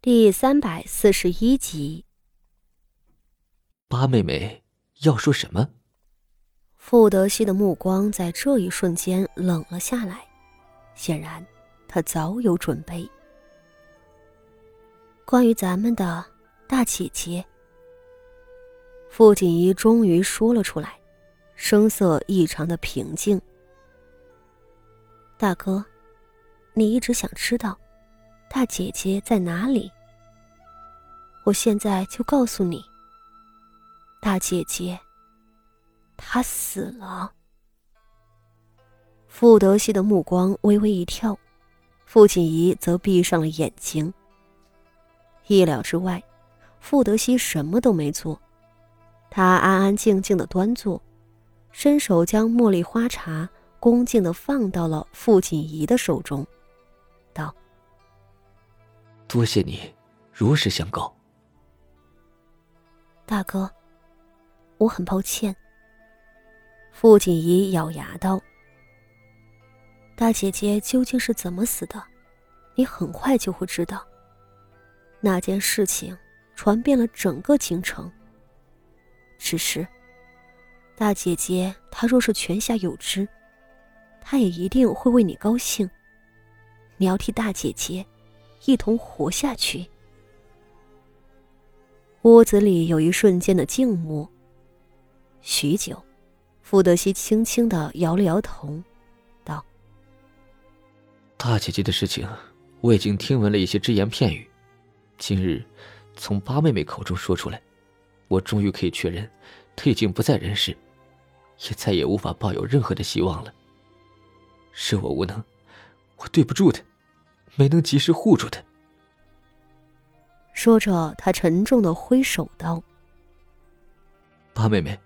第三百四十一集。八妹妹要说什么？傅德熙的目光在这一瞬间冷了下来，显然他早有准备。关于咱们的大姐姐，傅锦仪终于说了出来，声色异常的平静。大哥，你一直想知道。大姐姐在哪里？我现在就告诉你。大姐姐，她死了。傅德熙的目光微微一跳，傅锦仪则闭上了眼睛。意料之外，傅德熙什么都没做，他安安静静的端坐，伸手将茉莉花茶恭敬的放到了傅锦仪的手中。道多谢你，如实相告。大哥，我很抱歉。傅锦仪咬牙道：“大姐姐究竟是怎么死的？你很快就会知道。那件事情传遍了整个京城。只是，大姐姐她若是泉下有知，她也一定会为你高兴。你要替大姐姐。”一同活下去。屋子里有一瞬间的静默。许久，傅德熙轻轻的摇了摇头，道：“大姐姐的事情，我已经听闻了一些只言片语。今日从八妹妹口中说出来，我终于可以确认，她已经不在人世，也再也无法抱有任何的希望了。是我无能，我对不住她。”没能及时护住他。说着，他沉重的挥手道：“八妹妹，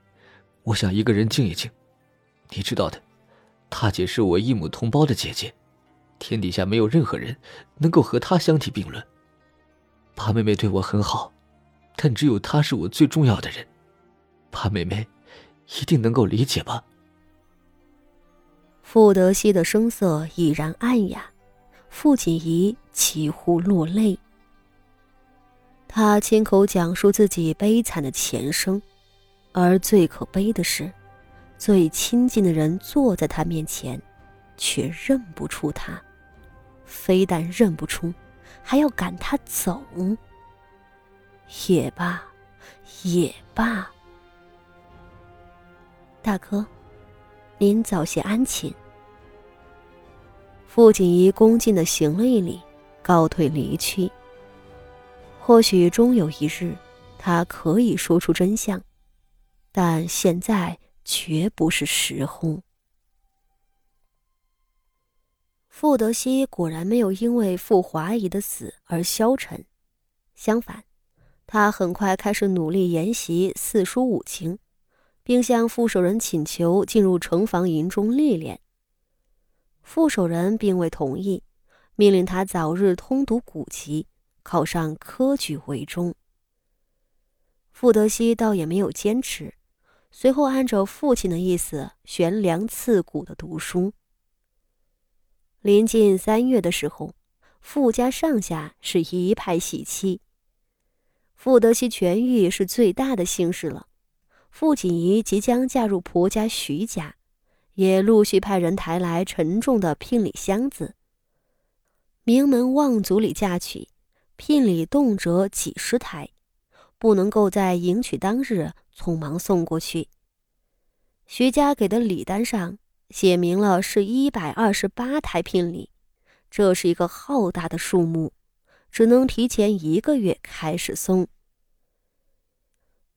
我想一个人静一静。你知道的，大姐是我一母同胞的姐姐，天底下没有任何人能够和她相提并论。八妹妹对我很好，但只有她是我最重要的人。八妹妹，一定能够理解吧？”傅德熙的声色已然暗哑。傅锦仪几乎落泪。他亲口讲述自己悲惨的前生，而最可悲的是，最亲近的人坐在他面前，却认不出他。非但认不出，还要赶他走。也罢，也罢。大哥，您早些安寝。傅锦仪恭敬的行了一礼，告退离去。或许终有一日，他可以说出真相，但现在绝不是时候。傅德熙果然没有因为傅华仪的死而消沉，相反，他很快开始努力研习四书五经，并向傅守仁请求进入城防营中历练。傅守仁并未同意，命令他早日通读古籍，考上科举为中。傅德熙倒也没有坚持，随后按照父亲的意思悬梁刺股的读书。临近三月的时候，傅家上下是一派喜气。傅德熙痊愈是最大的幸事了，傅锦仪即将嫁入婆家徐家。也陆续派人抬来沉重的聘礼箱子。名门望族里嫁娶，聘礼动辄几十台，不能够在迎娶当日匆忙送过去。徐家给的礼单上写明了是一百二十八台聘礼，这是一个浩大的数目，只能提前一个月开始送。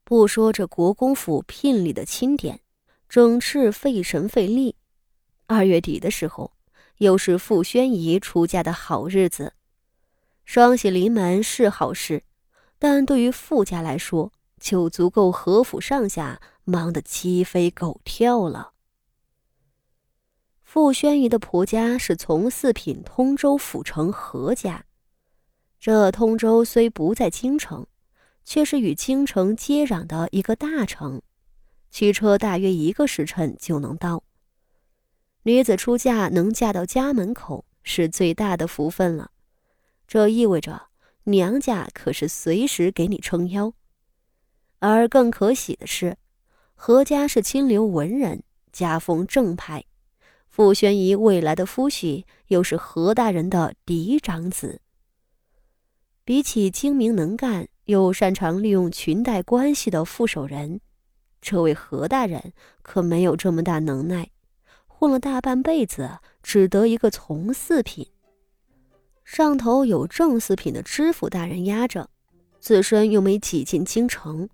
不说这国公府聘礼的钦点。整治费神费力。二月底的时候，又是傅宣仪出嫁的好日子，双喜临门是好事，但对于傅家来说，就足够何府上下忙得鸡飞狗跳了。傅宣仪的婆家是从四品通州府城何家，这通州虽不在京城，却是与京城接壤的一个大城。驱车大约一个时辰就能到。女子出嫁能嫁到家门口是最大的福分了，这意味着娘家可是随时给你撑腰。而更可喜的是，何家是清流文人，家风正派，傅宣仪未来的夫婿又是何大人的嫡长子。比起精明能干又擅长利用裙带关系的傅守仁，这位何大人可没有这么大能耐，混了大半辈子，只得一个从四品。上头有正四品的知府大人压着，自身又没挤进京城，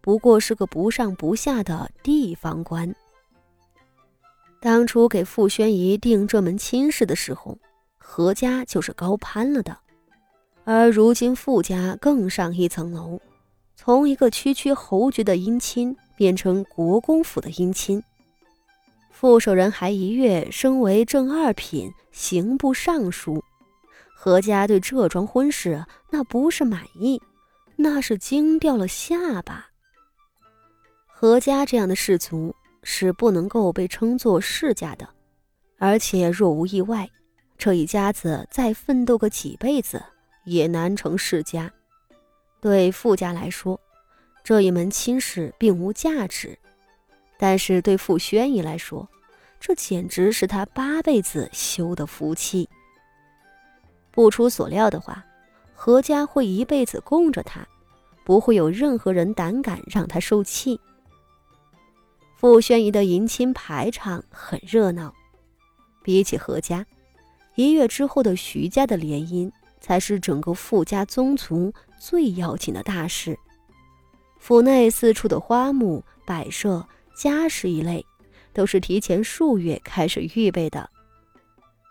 不过是个不上不下的地方官。当初给傅宣仪定这门亲事的时候，何家就是高攀了的，而如今傅家更上一层楼，从一个区区侯爵的姻亲变成国公府的姻亲。傅守仁还一跃升为正二品刑部尚书。何家对这桩婚事那不是满意，那是惊掉了下巴。何家这样的氏族是不能够被称作世家的，而且若无意外，这一家子再奋斗个几辈子也难成世家。对傅家来说，这一门亲事并无价值，但是对傅宣仪来说，这简直是他八辈子修的福气。不出所料的话，何家会一辈子供着他，不会有任何人胆敢让他受气。傅宣仪的迎亲排场很热闹，比起何家，一月之后的徐家的联姻才是整个傅家宗族最要紧的大事。府内四处的花木摆设、家饰一类，都是提前数月开始预备的。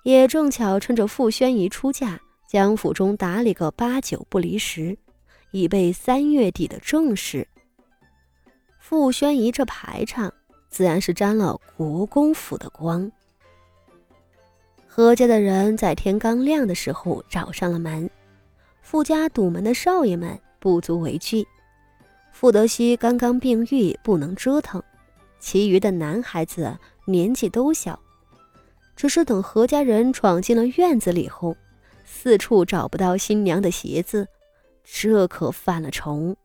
也正巧趁着傅宣仪出嫁，将府中打理个八九不离十，以备三月底的正事。傅宣仪这排场，自然是沾了国公府的光。何家的人在天刚亮的时候找上了门，傅家堵门的少爷们不足为惧。傅德熙刚刚病愈，不能折腾，其余的男孩子年纪都小。只是等何家人闯进了院子里后，四处找不到新娘的鞋子，这可犯了愁。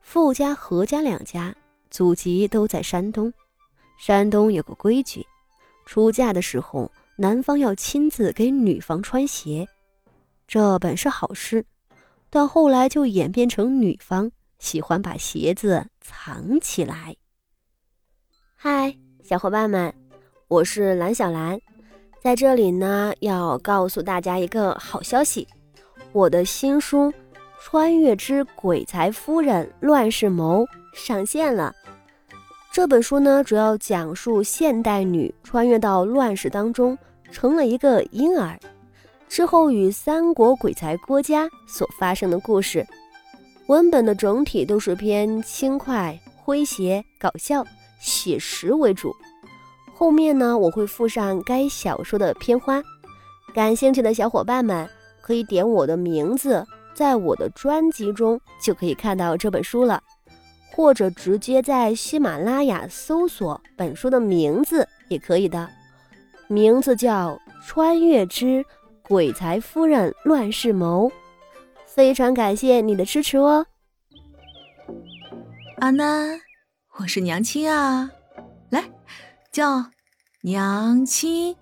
傅家、何家两家祖籍都在山东，山东有个规矩，出嫁的时候男方要亲自给女方穿鞋，这本是好事，但后来就演变成女方喜欢把鞋子藏起来。嗨，小伙伴们！我是蓝小蓝，在这里呢，要告诉大家一个好消息，我的新书《穿越之鬼才夫人乱世谋》上线了。这本书呢，主要讲述现代女穿越到乱世当中，成了一个婴儿，之后与三国鬼才郭嘉所发生的故事。文本的整体都是偏轻快、诙谐、搞笑、写实为主。后面呢，我会附上该小说的片花，感兴趣的小伙伴们可以点我的名字，在我的专辑中就可以看到这本书了，或者直接在喜马拉雅搜索本书的名字也可以的，名字叫《穿越之鬼才夫人乱世谋》，非常感谢你的支持哦。阿南，我是娘亲啊，来。叫娘亲。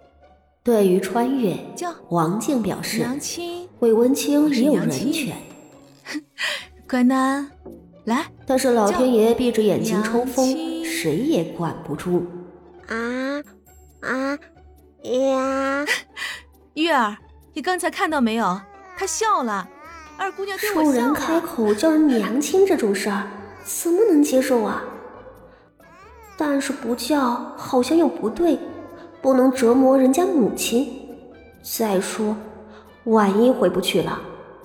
对于穿越，叫王静表示，娘亲魏文清也有人权。乖囡，来。但是老天爷闭着眼睛抽风，谁也管不住。啊啊呀！月儿，你刚才看到没有？他笑了。二姑娘对我笑了。受人开口叫人娘亲这种事儿，怎么能接受啊？但是不叫好像又不对，不能折磨人家母亲。再说，万一回不去了，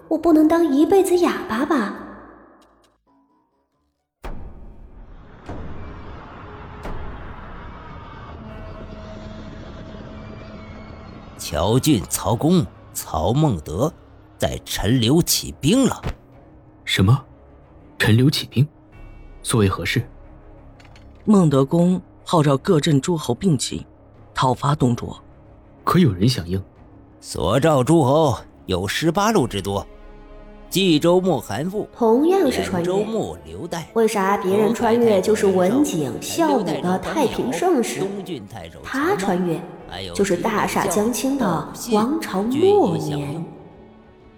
我不能当一辈子哑巴吧？乔俊、曹公、曹孟德在陈留起兵了。什么？陈留起兵？所为何事？孟德公号召各镇诸侯并起，讨伐董卓，可有人响应？所召诸侯有十八路之多。冀州牧韩馥，同样是穿州越，牧刘岱，为啥别人穿越就是文景孝武的太平盛世，他穿越就是大厦将倾的王朝末年。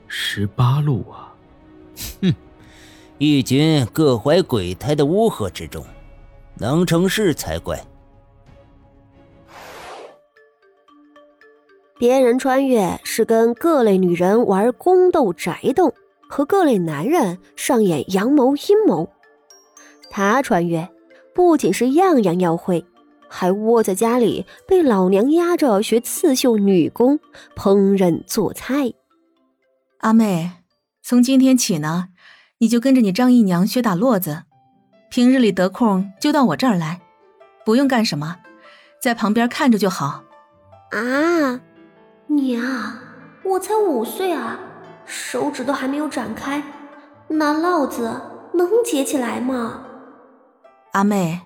十八路啊！哼一群各怀鬼胎的乌合之众，能成事才怪。别人穿越是跟各类女人玩宫斗宅斗，和各类男人上演阳谋阴谋。他穿越不仅是样样要会，还窝在家里被老娘压着学刺绣女工、烹饪做菜。阿妹，从今天起呢，你就跟着你张姨娘学打络子，平日里得空就到我这儿来，不用干什么，在旁边看着就好。啊，娘，我才五岁啊，手指都还没有展开，那烙子能结起来吗？阿妹，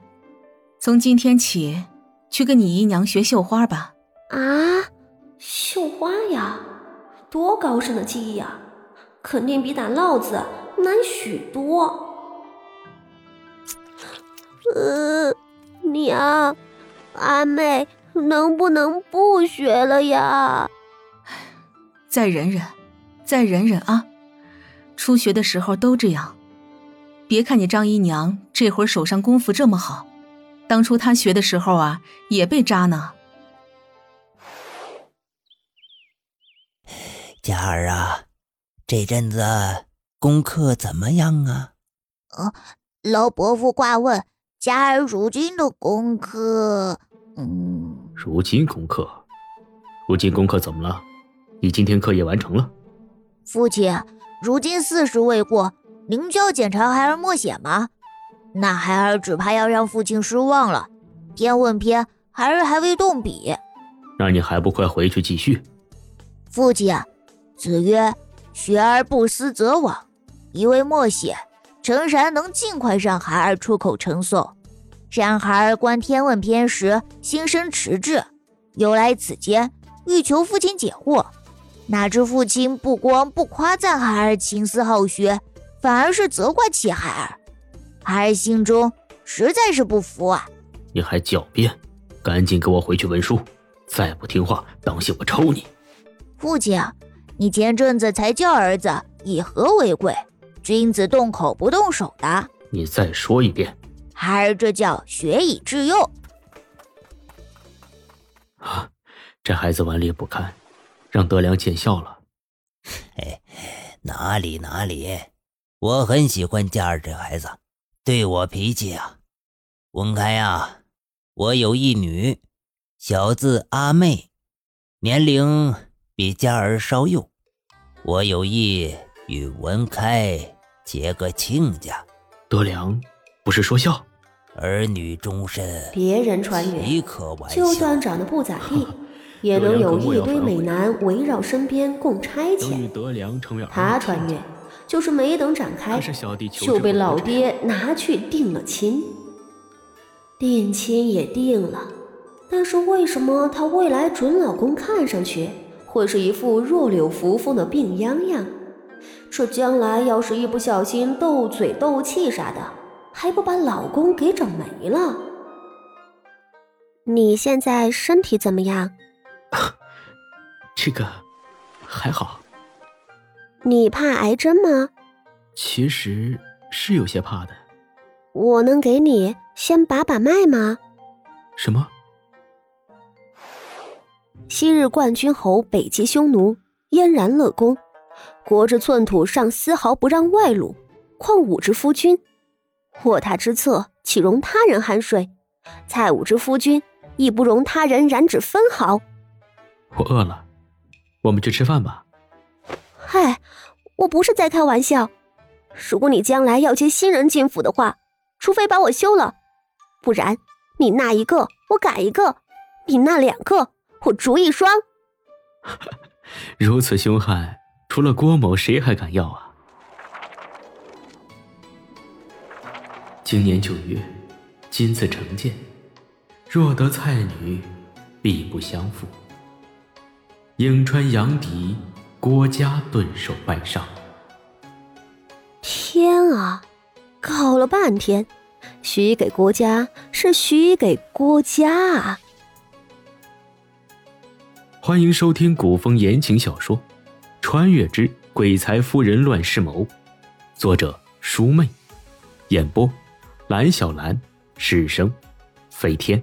从今天起去跟你姨娘学绣花吧。啊，绣花呀，多高深的技艺啊，肯定比打烙子难许多。呃，娘，阿妹能不能不学了呀？再忍忍，再忍忍啊！初学的时候都这样。别看你张姨娘这会儿手上功夫这么好，当初她学的时候啊，也被扎呢。佳儿啊，这阵子功课怎么样啊？呃老伯父挂问佳儿如今的功课，嗯，如今功课，如今功课怎么了？你今天课业完成了？父亲，如今四十未过，您就要检查孩儿默写吗？那孩儿只怕要让父亲失望了。天问篇，孩儿还未动笔。那你还不快回去继续？父亲，子曰：“学而不思则罔。”一味默写，诚然能尽快让孩儿出口成诵，然孩儿观天问篇时心生迟滞。由来此间，欲求父亲解惑。哪知父亲不光不夸赞孩儿勤思好学，反而是责怪起孩儿。孩儿心中实在是不服啊！你还狡辩？赶紧给我回去文书！再不听话，当心我抽你！父亲，你前阵子才教儿子以和为贵，君子动口不动手的。你再说一遍！孩儿这叫学以致用。啊，这孩子顽劣不堪，让德良见笑了。哎，哪里哪里，我很喜欢佳儿这孩子，对我脾气啊。文开啊，我有一女，小字阿妹，年龄比佳儿稍幼，我有意与文开结个亲家。德良，不是说笑？儿女终身，别人穿越岂可玩笑？就算长得不咋地，也能有一堆美男围绕身边供差遣。他穿越就是没等展开就被老爹拿去定了亲。定亲也定了，但是为什么她未来准老公看上去会是一副弱柳扶风的病殃殃？这将来要是一不小心斗嘴斗气啥的，还不把老公给整没了？你现在身体怎么样？这个还好，你怕癌症吗？其实是有些怕的。我能给你先把把脉吗？什么？昔日冠军侯北极匈奴燕然乐公，国之寸土尚丝毫不让外露，况吾之夫君？卧榻之侧岂容他人酣睡？蔡武之夫君亦不容他人染指分毫。我饿了，我们去吃饭吧。嗨，我不是在开玩笑。如果你将来要接新人进府的话，除非把我休了，不然你那一个我改一个，你那两个我逐一双。如此凶悍，除了郭某，谁还敢要啊？今年九月，今次成见，若得蔡女，必不相负。颍川杨迪，郭嘉顿首拜上。天啊，搞了半天，许给郭嘉是许给郭嘉啊！欢迎收听古风言情小说《穿越之鬼才夫人乱世谋》，作者舒妹，演播蓝小兰，史生，飞天。